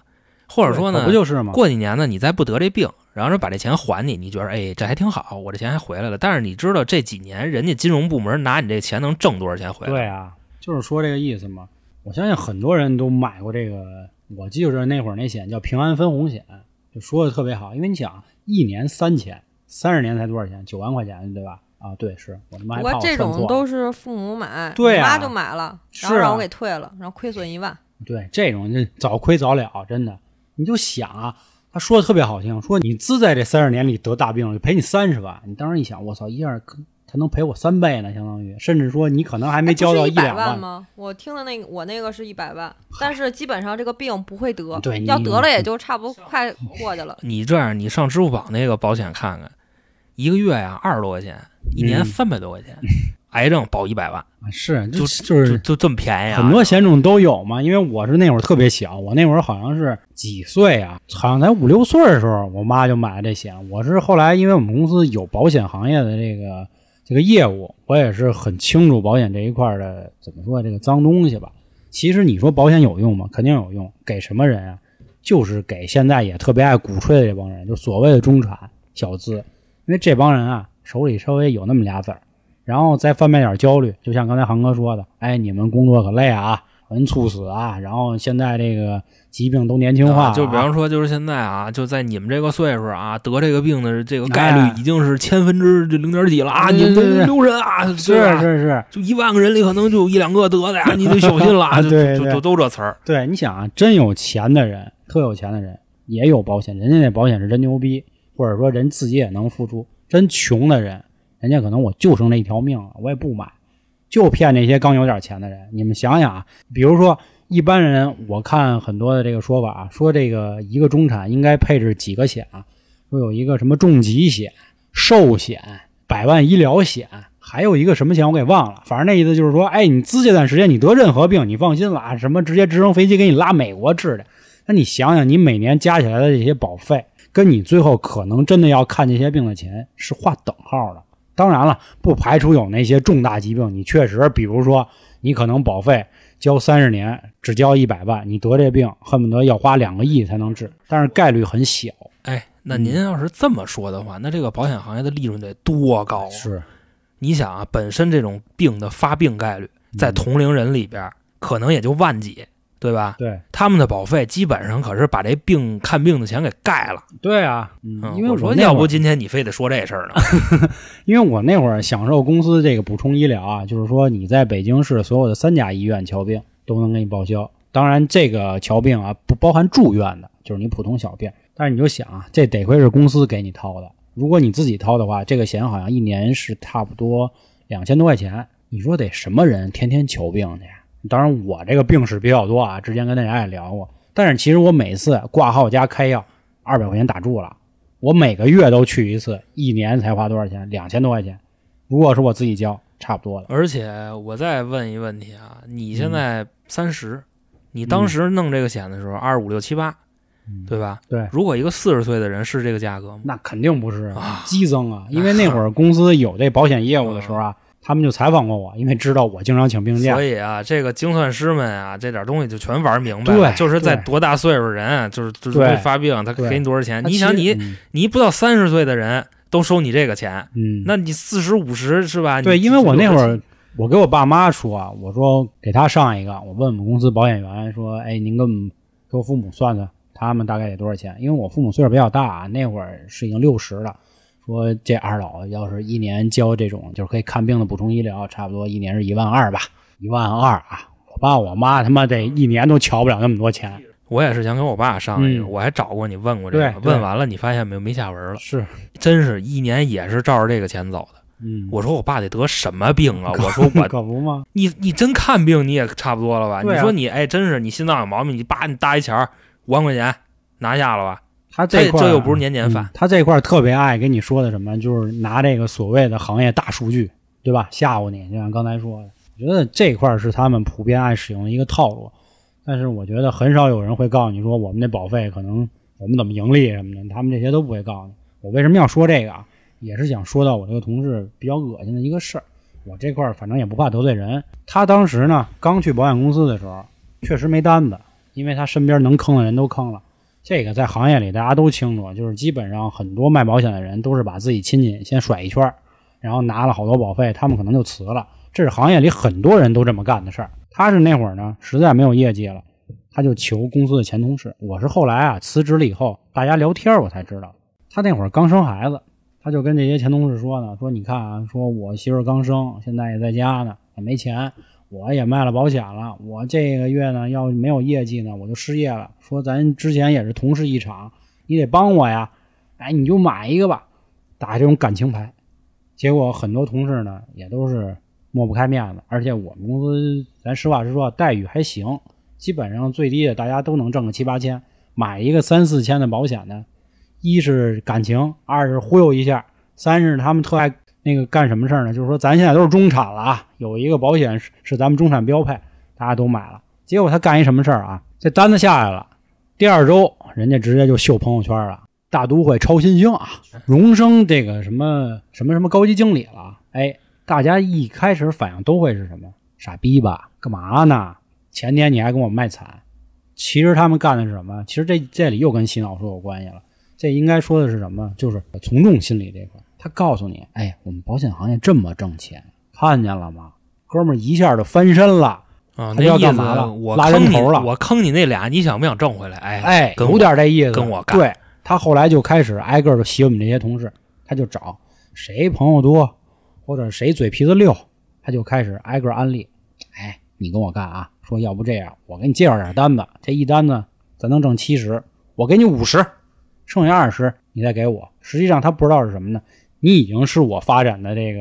或者说呢，不就是吗？过几年呢，你再不得这病，然后说把这钱还你，你觉得哎这还挺好，我这钱还回来了。但是你知道这几年人家金融部门拿你这钱能挣多少钱回来？对啊，就是说这个意思嘛。我相信很多人都买过这个，我记着那会儿那险叫平安分红险，就说的特别好，因为你想一年三千，三十年才多少钱？九万块钱，对吧？啊，对，是我他妈我算错了种都是父母买，对啊我妈就买了，然后让我给退了，然后亏损一万。对这种就早亏早了，真的。你就想啊，他说的特别好听，说你自在这三十年里得大病了，就赔你三十万。你当时一想，我操，一下他能赔我三倍呢，相当于，甚至说你可能还没哎交到一百两万吗？我听的那个，我那个是一百万，但是基本上这个病不会得，对要得了也就差不多快过去了。[laughs] 你这样，你上支付宝那个保险看看，一个月呀二十多块钱，一年嗯三百多块钱，癌症保一百万，是就就就是就这么便宜啊！很多险种都有嘛，因为我是那会儿特别小，我那会儿好像是几岁啊，好像才五六岁的时候，我妈就买了这险。我是后来因为我们公司有保险行业的这个这个业务，我也是很清楚保险这一块的怎么说这个脏东西吧。其实你说保险有用吗？肯定有用，给什么人啊？就是给现在也特别爱鼓吹的这帮人，就所谓的中产小资，因为这帮人啊手里稍微有那么俩子儿，然后再贩卖点焦虑，就像刚才航哥说的，哎，你们工作可累啊，人猝死啊，然后现在这个疾病都年轻化、啊，就比方说，就是现在啊，就在你们这个岁数啊，得这个病的这个概率已经是千分之零点几了啊！哎你们对对对这留人啊，是是是，就一万个人里可能就有一两个得的呀，你得小心了啊！[laughs] 就对对就就都这词儿。对，你想啊，真有钱的人，特有钱的人也有保险，人家那保险是真牛逼，或者说人自己也能付出。真穷的人，人家可能我就剩那一条命了，我也不买，就骗那些刚有点钱的人。你们想想啊，比如说一般人，我看很多的这个说法啊，说这个一个中产应该配置几个险啊，说有一个什么重疾险、寿险、百万医疗险。还有一个什么险我给忘了，反正那意思就是说，哎，你资这段时间你得任何病，你放心了啊，什么直接直升飞机给你拉美国治的。那你想想，你每年加起来的这些保费，跟你最后可能真的要看这些病的钱是划等号的。当然了，不排除有那些重大疾病，你确实，比如说你可能保费交三十年只交一百万，你得这病恨不得要花两个亿才能治，但是概率很小。哎，那您要是这么说的话，那这个保险行业的利润得多高啊？是，你想啊，本身这种病的发病概率，在同龄人里边可能也就万几，对吧？对他们的保费基本上可是把这病看病的钱给盖了。对啊，嗯嗯，因为我说，要不今天你非得说这事儿呢？[laughs] 因为我那会儿享受公司这个补充医疗啊，就是说你在北京市所有的三甲医院瞧病都能给你报销。当然，这个瞧病啊不包含住院的，就是你普通小病。但是你就想啊，这得亏是公司给你掏的，如果你自己掏的话，这个险好像一年是差不多两千多块钱。你说得什么人天天求病去？当然，我这个病史比较多啊，之前跟大家也聊过。但是其实我每次挂号加开药，二百块钱打住了。我每个月都去一次，一年才花多少钱？两千多块钱。如果是我自己交，差不多了。而且我再问一问题啊，你嗯现在三十、你当时弄这个险的时候二五六七八，嗯对吧？对如果一个四十岁的人是这个价格吗？那肯定不是啊激增啊，因为那 [laughs] 会儿公司有这保险业务的时候啊，他们就采访过我，因为知道我经常请病假所。以啊，这个精算师们啊，这点东西就全玩明白了。对就是在多大岁数人，就是就是会发病，他给你多少钱？你想你你不到三十岁的人都收你这个钱，嗯，那你四十五十是吧？对，因为我那会儿我给我爸妈说啊，我说给他上一个，我问我们公司保险员说，哎，您给我们给我父母算算，他们大概得多少钱？因为我父母岁数比较大，那会儿是已经六十了。说这二老要是一年交这种就是可以看病的补充医疗，差不多一年是一万二吧，一万二啊！我爸我妈他妈得一年都瞧不了那么多钱。我也是想给我爸上一个，嗯我还找过你问过这个问完了你发现没有没下文了，是，真是一年也是照着这个钱走的。嗯，我说我爸得得什么病啊？我说 [laughs] 我可不吗？你你真看病你也差不多了吧？啊你说你哎真是你心脏有毛病，你叭你搭一钱儿五万块钱拿下了吧？他这块儿这又不是年年发嗯他这块儿特别爱跟你说的什么，就是拿这个所谓的行业大数据，对吧？吓唬你，就像刚才说的。我觉得这块儿是他们普遍爱使用的一个套路，但是我觉得很少有人会告诉你说我们那保费可能我们怎么盈利什么的，他们这些都不会告诉你。我为什么要说这个啊？也是想说到我这个同事比较恶心的一个事儿。我这块儿反正也不怕得罪人。他当时呢刚去保险公司的时候，确实没单子，因为他身边能坑的人都坑了。这个在行业里大家都清楚，就是基本上很多卖保险的人都是把自己亲戚先甩一圈儿，然后拿了好多保费，他们可能就辞了。这是行业里很多人都这么干的事儿。他是那会儿呢，实在没有业绩了，他就求公司的前同事。我是后来啊辞职了以后，大家聊天我才知道，他那会儿刚生孩子，他就跟这些前同事说呢，说你看啊，说我媳妇儿刚生，现在也在家呢，也没钱，我也卖了保险了，我这个月呢要没有业绩呢，我就失业了。说咱之前也是同事一场，你得帮我呀，哎，你就买一个吧，打这种感情牌。结果很多同事呢也都是抹不开面子，而且我们公司咱实话实说，待遇还行，基本上最低的大家都能挣个七八千，买一个三四千的保险呢，一是感情，二是忽悠一下，三是他们特爱那个干什么事儿呢？就是说咱现在都是中产了啊，有一个保险是是咱们中产标配，大家都买了。结果他干一什么事儿啊？这单子下来了，第二周人家直接就秀朋友圈了。大都会超新星啊，荣升这个什么什么什么高级经理了。哎，大家一开始反应都会是什么？傻逼吧？干嘛呢？前天你还跟我卖惨。其实他们干的是什么？其实这这里又跟洗脑术有关系了。这应该说的是什么？就是从众心理这块。他告诉你，哎，我们保险行业这么挣钱，看见了吗？哥们儿一下就翻身了。啊，他要那意思干嘛了我拉人头了我坑你那俩，你想不想挣回来？哎哎，有点这意思，跟我干对他后来就开始挨个的洗我们这些同事，他就找谁朋友多，或者谁嘴皮子溜，他就开始挨个安利。哎，你跟我干啊！说要不这样，我给你介绍点单子，这一单呢，咱能挣七十，我给你五十，剩下二十你再给我。实际上他不知道是什么呢？你已经是我发展的这个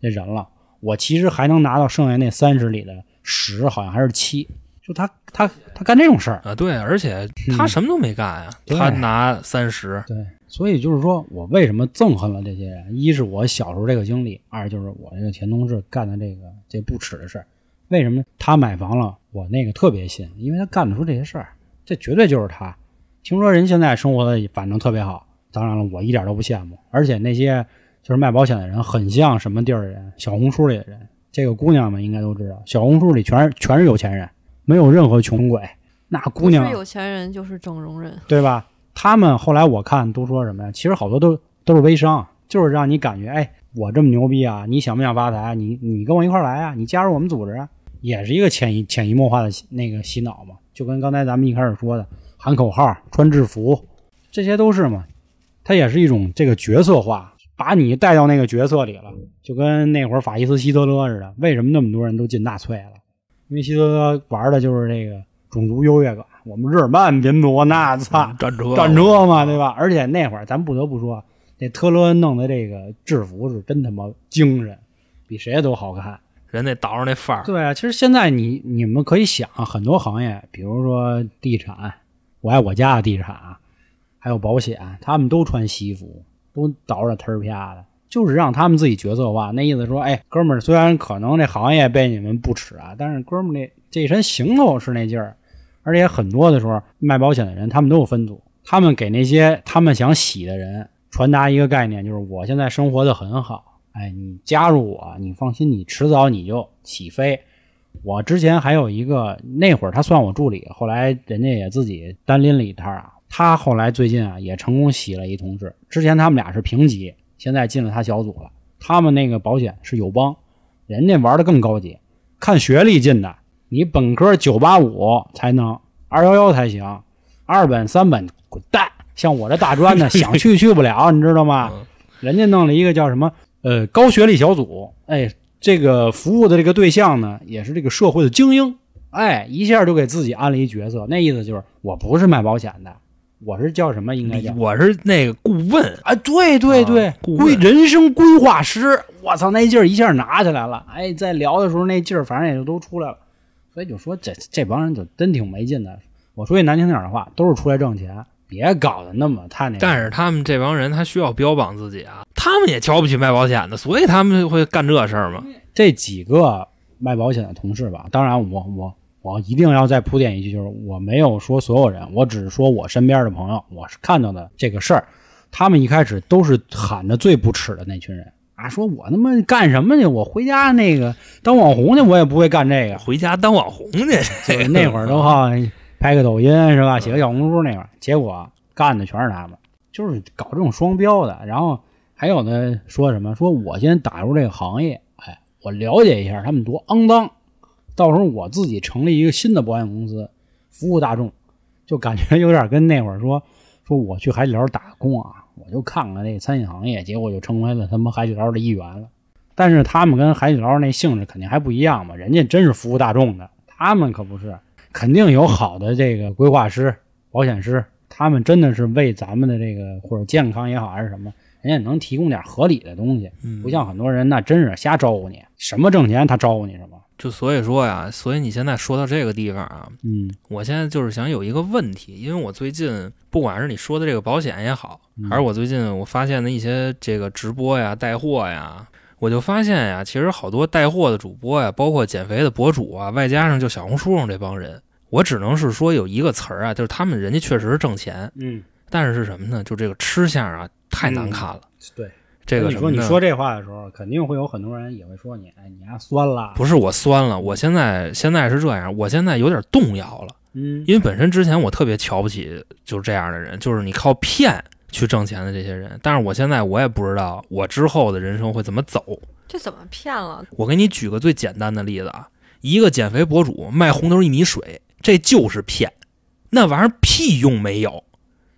这人了，我其实还能拿到剩下那三十里的十，好像还是七。就他他他干这种事儿，啊，对，而且他什么都没干呀，对他拿三十，对，所以就是说我为什么憎恨了这些人？一是我小时候这个经历，二就是我这个前同事干的这个这不耻的事儿。为什么他买房了，我那个特别信？因为他干得出这些事儿，这绝对就是他。听说人现在生活的反正特别好，当然了，我一点都不羡慕。而且那些就是卖保险的人，很像什么地儿的人？小红书里的人。这个姑娘们应该都知道，小红书里全是全是有钱人，没有任何穷鬼。那姑娘不是有钱人就是整容人。对吧？他们后来我看都说什么呀？其实好多都都是微商，就是让你感觉，哎，我这么牛逼啊！你想不想发财？你你跟我一块儿来啊！你加入我们组织啊！也是一个潜移潜移默化的那个洗脑嘛，就跟刚才咱们一开始说的，喊口号、穿制服，这些都是嘛。它也是一种这个角色化，把你带到那个角色里了，就跟那会儿法西斯希特勒似的。为什么那么多人都进纳粹了？因为希特勒玩的就是这个种族优越感。我们日耳曼民族，那操，战车战车嘛，对吧？而且那会儿咱不得不说，那特勒弄的这个制服是真他妈精神，比谁都好看。人那倒上那范儿，对啊，其实现在你你们可以想很多行业，比如说地产，我爱我家的地产啊，还有保险，他们都穿西服，都捯饬忒儿啪的，就是让他们自己角色化。那意思说，哎，哥们儿，虽然可能这行业被你们不耻啊，但是哥们儿那这身行头是那劲儿。而且很多的时候，卖保险的人他们都有分组，他们给那些他们想洗的人传达一个概念，就是我现在生活的很好。哎，你加入我，你放心，你迟早你就起飞。我之前还有一个，那会儿他算我助理，后来人家也自己单拎了一摊啊。他后来最近啊也成功洗了一同志，之前他们俩是平级，现在进了他小组了。他们那个保险是友邦，人家玩的更高级，看学历进的，你本科九八五才能，二幺幺才行，二本三本滚蛋。像我这大专的，[laughs] 想去去不了，你知道吗？人家弄了一个叫什么？呃，高学历小组，哎，这个服务的这个对象呢，也是这个社会的精英，哎，一下就给自己安了一角色，那意思就是我不是卖保险的，我是叫什么？应该叫我是那个顾问，啊，对对对，规问人生规划师，我操，那劲儿一下拿起来了，哎，在聊的时候那劲儿，反正也就都出来了，所以就说这这帮人就真挺没劲的。我说句难听点儿的话，都是出来挣钱，别搞得那么太那个。但是他们这帮人他需要标榜自己啊，他们也瞧不起卖保险的，所以他们会干这事儿嘛。这几个卖保险的同事吧，当然我我我一定要再铺垫一句，就是我没有说所有人，我只是说我身边的朋友，我是看到的这个事儿，他们一开始都是喊着最不耻的那群人。啊，说我他妈干什么去？我回家那个当网红去，我也不会干这个，回家当网红去，[laughs] 就是那会儿都好拍个抖音是吧，写个小红书那会儿，结果干的全是他们，就是搞这种双标的。然后还有的说什么，说我先打入这个行业，哎，我了解一下他们多肮脏，到时候我自己成立一个新的保险公司，服务大众，就感觉 [laughs] 有点跟那会儿说说我去海底捞打工啊，我就看看这餐饮行业，结果就成为了他妈海底捞的一员了。但是他们跟海底捞那性质肯定还不一样嘛，人家真是服务大众的，他们可不是，肯定有好的这个规划师、保险师，他们真的是为咱们的这个或者健康也好还是什么，人家能提供点合理的东西，不像很多人那真是瞎招呼你，什么挣钱他招呼你什么，就所以说呀，所以你现在说到这个地方啊，嗯我现在就是想有一个问题，因为我最近不管是你说的这个保险也好，还是我最近我发现的一些这个直播呀、带货呀，我就发现呀，其实好多带货的主播呀，包括减肥的博主啊，外加上就小红书上这帮人，我只能是说有一个词儿啊，就是他们人家确实是挣钱，嗯，但是是什么呢？就这个吃相啊，太难看了。对，这个你？说你说这话的时候，肯定会有很多人也会说你，哎，你丫酸了，不是我酸了，我现在现在是这样，我现在有点动摇了。嗯，因为本身之前我特别瞧不起就是这样的人，就是你靠骗去挣钱的这些人。但是我现在我也不知道我之后的人生会怎么走。这怎么骗了？我给你举个最简单的例子啊，一个减肥博主卖红豆薏米水，这就是骗，那玩意儿屁用没有。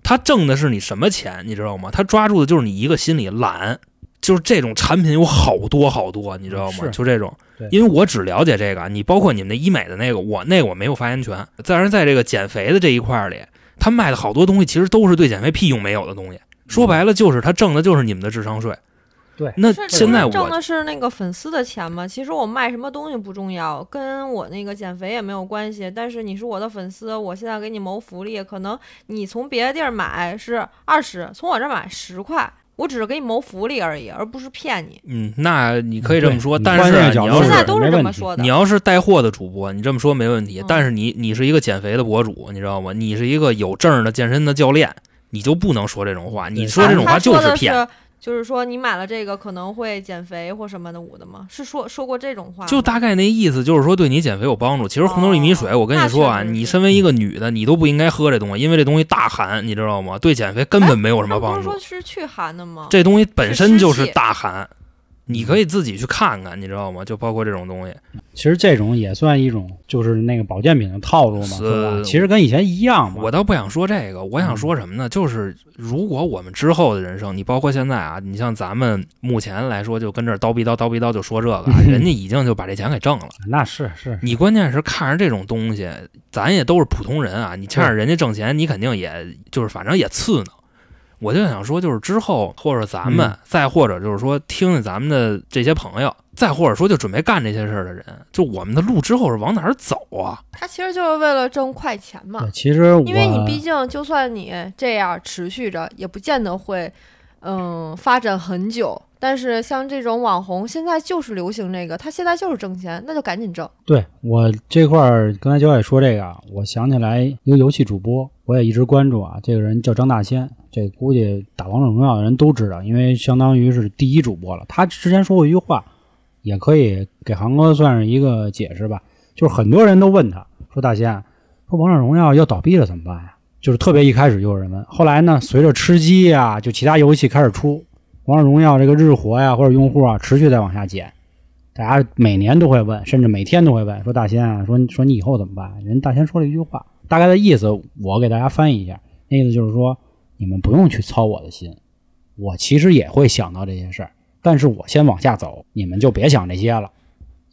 他挣的是你什么钱，你知道吗？他抓住的就是你一个心理懒，就是这种产品有好多好多，你知道吗？就这种，因为我只了解这个，你包括你们的医美的那个，我那个我没有发言权。再然在这个减肥的这一块儿里，他卖的好多东西其实都是对减肥屁用没有的东西。说白了就是他挣的就是你们的智商税。对那现在我挣的是那个粉丝的钱嘛？其实我卖什么东西不重要，跟我那个减肥也没有关系。但是你是我的粉丝，我现在给你谋福利，可能你从别的地儿买是二十，从我这儿买十块，我只是给你谋福利而已，而不是骗你。嗯，那你可以这么说，但是啊你要是现在都是这么说的。你要是带货的主播，你这么说没问题。嗯但是你你是一个减肥的博主，你知道吗？你是一个有证儿的健身的教练，你就不能说这种话。你说这种话就是骗，就是说你买了这个可能会减肥或什么的捂的吗？是说说过这种话吗？就大概那意思，就是说对你减肥有帮助。其实红豆薏米水，哦我跟你说啊，你身为一个女的，你都不应该喝这东西，因为这东西大寒，你知道吗？对减肥根本没有什么帮助那不是说。是去寒的吗？这东西本身就是大寒，你可以自己去看看，你知道吗？就包括这种东西。其实这种也算一种，就是那个保健品的套路嘛，是对吧？其实跟以前一样嘛。我倒不想说这个，我想说什么呢？就是如果我们之后的人生，你包括现在啊，你像咱们目前来说，就跟这儿叨逼叨叨逼叨就说这个啊，[laughs] 人家已经就把这钱给挣了。那是是，你关键是看着这种东西，咱也都是普通人啊，你欠着人家挣钱，你肯定也就是反正也次呢。我就想说，就是之后或者咱们，嗯再或者就是说听听咱们的这些朋友，再或者说就准备干这些事儿的人，就我们的路之后是往哪儿走啊？他其实就是为了挣快钱嘛，。其实因为你毕竟，就算你这样持续着，也不见得会，嗯，发展很久。但是像这种网红，现在就是流行这个，他现在就是挣钱，那就赶紧挣。对我这块儿，刚才焦也说这个，我想起来一个游戏主播，我也一直关注啊。这个人叫张大仙，这估计打王者荣耀的人都知道，因为相当于是第一主播了。他之前说过一句话，也可以给航哥算是一个解释吧。就是很多人都问他说：“大仙，说王者荣耀要倒闭了怎么办呀？”就是特别一开始就有人问，后来呢，随着吃鸡呀，就其他游戏开始出，王者荣耀这个日活呀或者用户啊持续在往下减。大家每年都会问，甚至每天都会问，说大仙啊，说说你以后怎么办？人大仙说了一句话，大概的意思我给大家翻译一下，那意思就是说，你们不用去操我的心，我其实也会想到这些事儿，但是我先往下走，你们就别想这些了。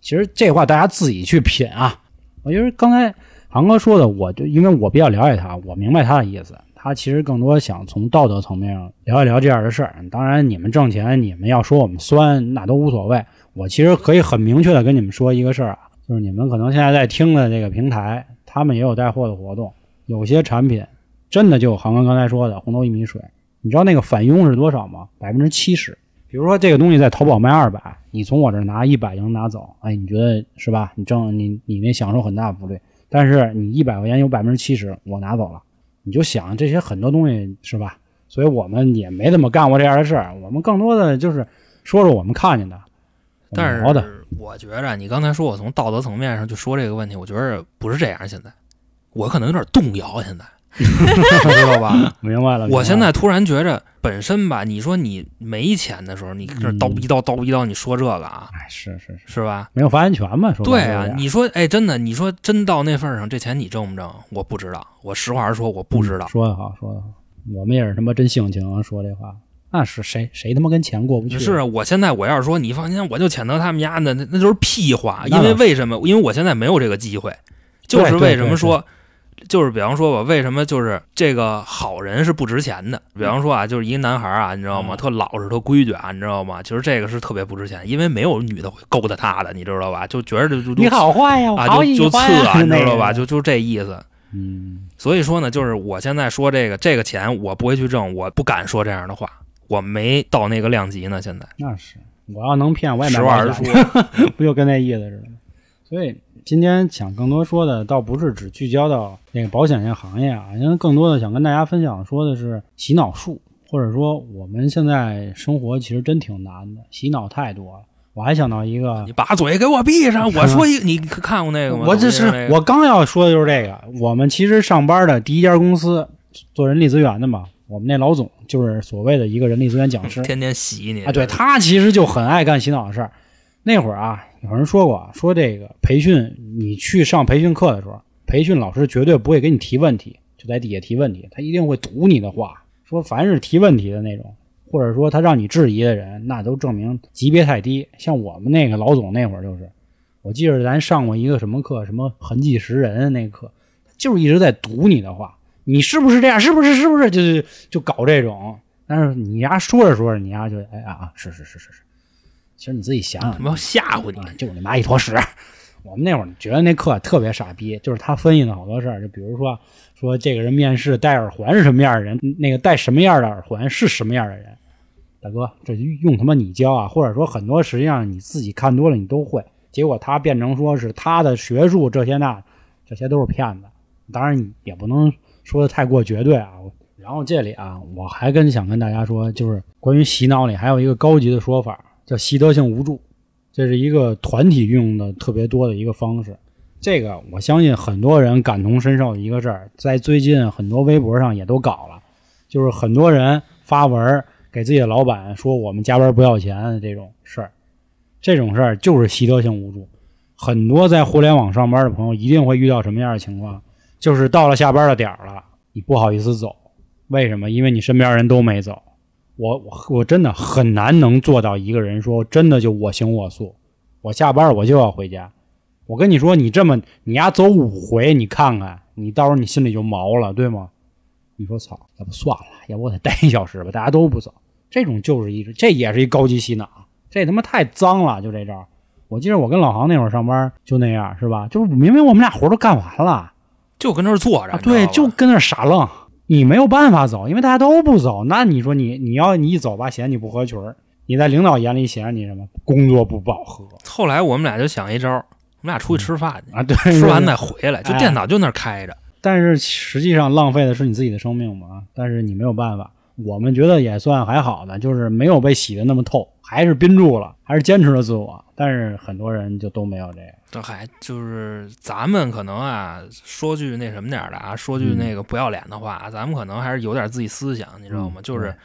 其实这话大家自己去品啊。我觉得刚才航哥说的，我就因为我比较了解他，我明白他的意思。他其实更多想从道德层面上聊一聊这样的事儿。当然，你们挣钱，你们要说我们酸，那都无所谓。我其实可以很明确的跟你们说一个事儿啊，就是你们可能现在在听的这个平台，他们也有带货的活动，有些产品真的就航哥刚才说的红豆薏米水，你知道那个返佣是多少吗？百分之七十。比如说这个东西在淘宝卖二百，你从我这儿拿一百就能拿走，哎，你觉得是吧？你挣你你那享受很大福利，但是你一百块钱有百分之七十我拿走了，你就想这些很多东西是吧？所以我们也没怎么干过这样的事儿，我们更多的就是说说我们看见的，但。是我觉着你刚才说我从道德层面上就说这个问题，我觉着不是这样。现在我可能有点动摇，现在 [laughs] 知道吧？明白了，我现在突然觉着，本身吧，你说你没钱的时候，你搁这嗯叨逼叨叨逼叨，你说这个啊，哎，是是是，是吧？没有发言权嘛？说白对啊，你说，哎，真的，你说真到那份上，这钱你挣不挣？我不知道，我实话实说，我不知道。说的好，说的好，我们也是他妈真性情啊，说这话，那是谁谁他妈跟钱过不去？是啊，我现在我要是说你放心，我就谴责他们家那那那就是屁话。因为为什么？因为我现在没有这个机会，就是为什么对说，就是比方说吧，为什么就是这个好人是不值钱的？比方说啊，就是一个男孩啊，你知道吗？嗯特老实、特规矩啊，你知道吗？其实这个是特别不值钱，因为没有女的会勾搭他的，你知道吧？就觉得就就你好坏呀，我啊，就就次啊，[laughs] 你知道吧？就就这意思。嗯，所以说呢，就是我现在说这个这个钱我不会去挣，我不敢说这样的话，我没到那个量级呢。现在那是我要能骗我也买实话实保险说，[laughs] 不就跟那意思似的吗？所以今天想更多说的，倒不是只聚焦到那个保险这个行业啊，因为更多的想跟大家分享说的是洗脑术，或者说我们现在生活其实真挺难的，洗脑太多了。我还想到一个你，把嘴给我闭上！[laughs] 我说一个，你看过那个吗？我这是我刚要说的就是这个。我们其实上班的第一家公司做人力资源的嘛，我们那老总就是所谓的一个人力资源讲师 [laughs] 天天洗你啊，对他其实就很爱干洗脑的事儿。那会儿啊，有人说过，说这个培训，你去上培训课的时候，培训老师绝对不会给你提问题，就在底下提问题，他一定会堵你的话，说凡是提问题的那种，或者说他让你质疑的人，那都证明级别太低。像我们那个老总那会儿就是，我记得咱上过一个什么课，什么痕迹识人那课，就是一直在堵你的话，你是不是这样？是不是？是不是？就就就搞这种。但是你丫说着说着，你丫就哎啊啊，是是是是是。其实你自己想想，他妈吓唬你啊，就你妈一坨屎。我们那会儿觉得那课特别傻逼，就是他分析了好多事儿，就比如说说这个人面试戴耳环是什么样的人，那个戴什么样的耳环是什么样的人。大哥，这用他妈你教啊，或者说很多实际上你自己看多了你都会，结果他变成说是他的学术这些那，这些都是骗子。当然也不能说的太过绝对啊。然后这里啊，我还跟想跟大家说，就是关于洗脑里还有一个高级的说法，叫习得性无助。这是一个团体运用的特别多的一个方式。这个我相信很多人感同身受一个事儿，在最近很多微博上也都搞了，就是很多人发文给自己的老板说我们加班不要钱这种事儿，这种事儿就是习得性无助。很多在互联网上班的朋友一定会遇到什么样的情况？就是到了下班的点儿了，你不好意思走，为什么？因为你身边人都没走。我我我真的很难能做到一个人说真的就我行我素，我下班我就要回家。我跟你说，你这么你丫走五回，你看看，你到时候你心里就毛了，对吗？你说操，要不算了，要不我得待一小时吧，大家都不走，这种就是一这也是一高级洗脑，这他妈太脏了，就这招。我记得我跟老航那会儿上班就那样，是吧？就是明明我们俩活儿都干完了。就跟那儿坐着，啊，对，就跟那儿傻愣，你没有办法走，因为大家都不走。那你说你你要你一走吧，显你不合群儿，你在领导眼里显得你什么工作不饱和。后来我们俩就想一招，我们俩出去吃饭去啊，对，吃完再回来，就哎电脑就那儿开着。但是实际上浪费的是你自己的生命嘛，但是你没有办法。我们觉得也算还好的，就是没有被洗的那么透，还是憋住了，还是坚持了自我。但是很多人就都没有这个。这还就是咱们可能啊，说句那什么点儿的啊，说句嗯那个不要脸的话，咱们可能还是有点自己思想，你知道吗？嗯就是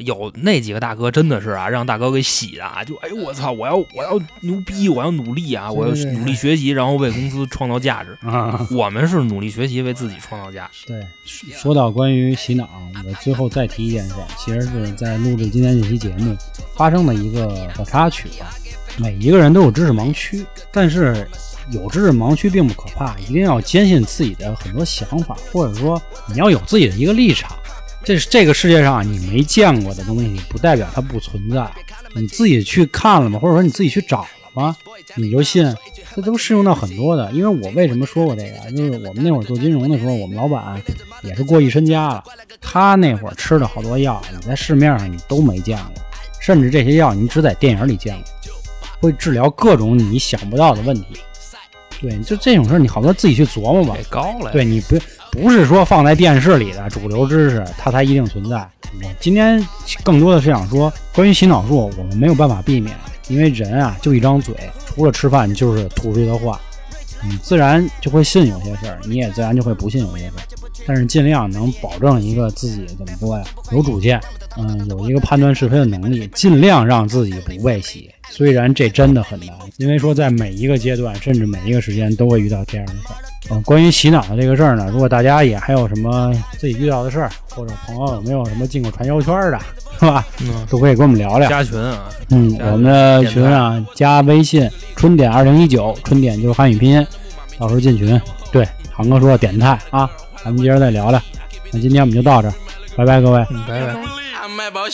有那几个大哥真的是啊，让大哥给洗的啊，就哎呦我操，我要我要牛逼，我要努力啊，我要努力学习，然后为公司创造价值。[laughs] 啊，我们是努力学习，为自己创造价值。对，说到关于洗脑，我最后再提一件事，[laughs] 其实是在录制今天这期节目发生的一个小插曲吧。每一个人都有知识盲区，但是有知识盲区并不可怕，一定要坚信自己的很多想法，或者说你要有自己的一个立场。这是这个世界上你没见过的东西，不代表它不存在。你自己去看了吗？或者说你自己去找了吗？你就信？这都适用到很多的。因为我为什么说过这个？就是我们那会儿做金融的时候，我们老板也是过亿身家了，他那会儿吃的好多药，你在市面上你都没见过，甚至这些药你只在电影里见过，会治疗各种你想不到的问题。对，就这种事儿，你好多自己去琢磨吧给。高了，对你不不是说放在电视里的主流知识，它才一定存在。我今天更多的是想说，关于洗脑术，我们没有办法避免，因为人啊就一张嘴，除了吃饭就是吐出去的话，你自然就会信有些事儿，你也自然就会不信有些事儿。但是尽量能保证一个自己怎么说呀，有主见，嗯，有一个判断是非的能力，尽量让自己不被洗。虽然这真的很难，因为说在每一个阶段，甚至每一个时间都会遇到这样的事儿。嗯，关于洗脑的这个事儿呢，如果大家也还有什么自己遇到的事儿，或者朋友有没有什么进过传销圈的，是吧？嗯，都可以跟我们聊聊。加群啊，嗯，我们的群啊，加微信春点二零一九，春点就是汉语拼音，到时候进群。对，航哥说点菜啊，咱们接着再聊聊。那今天我们就到这儿，拜拜，各位。嗯，拜拜。I'm about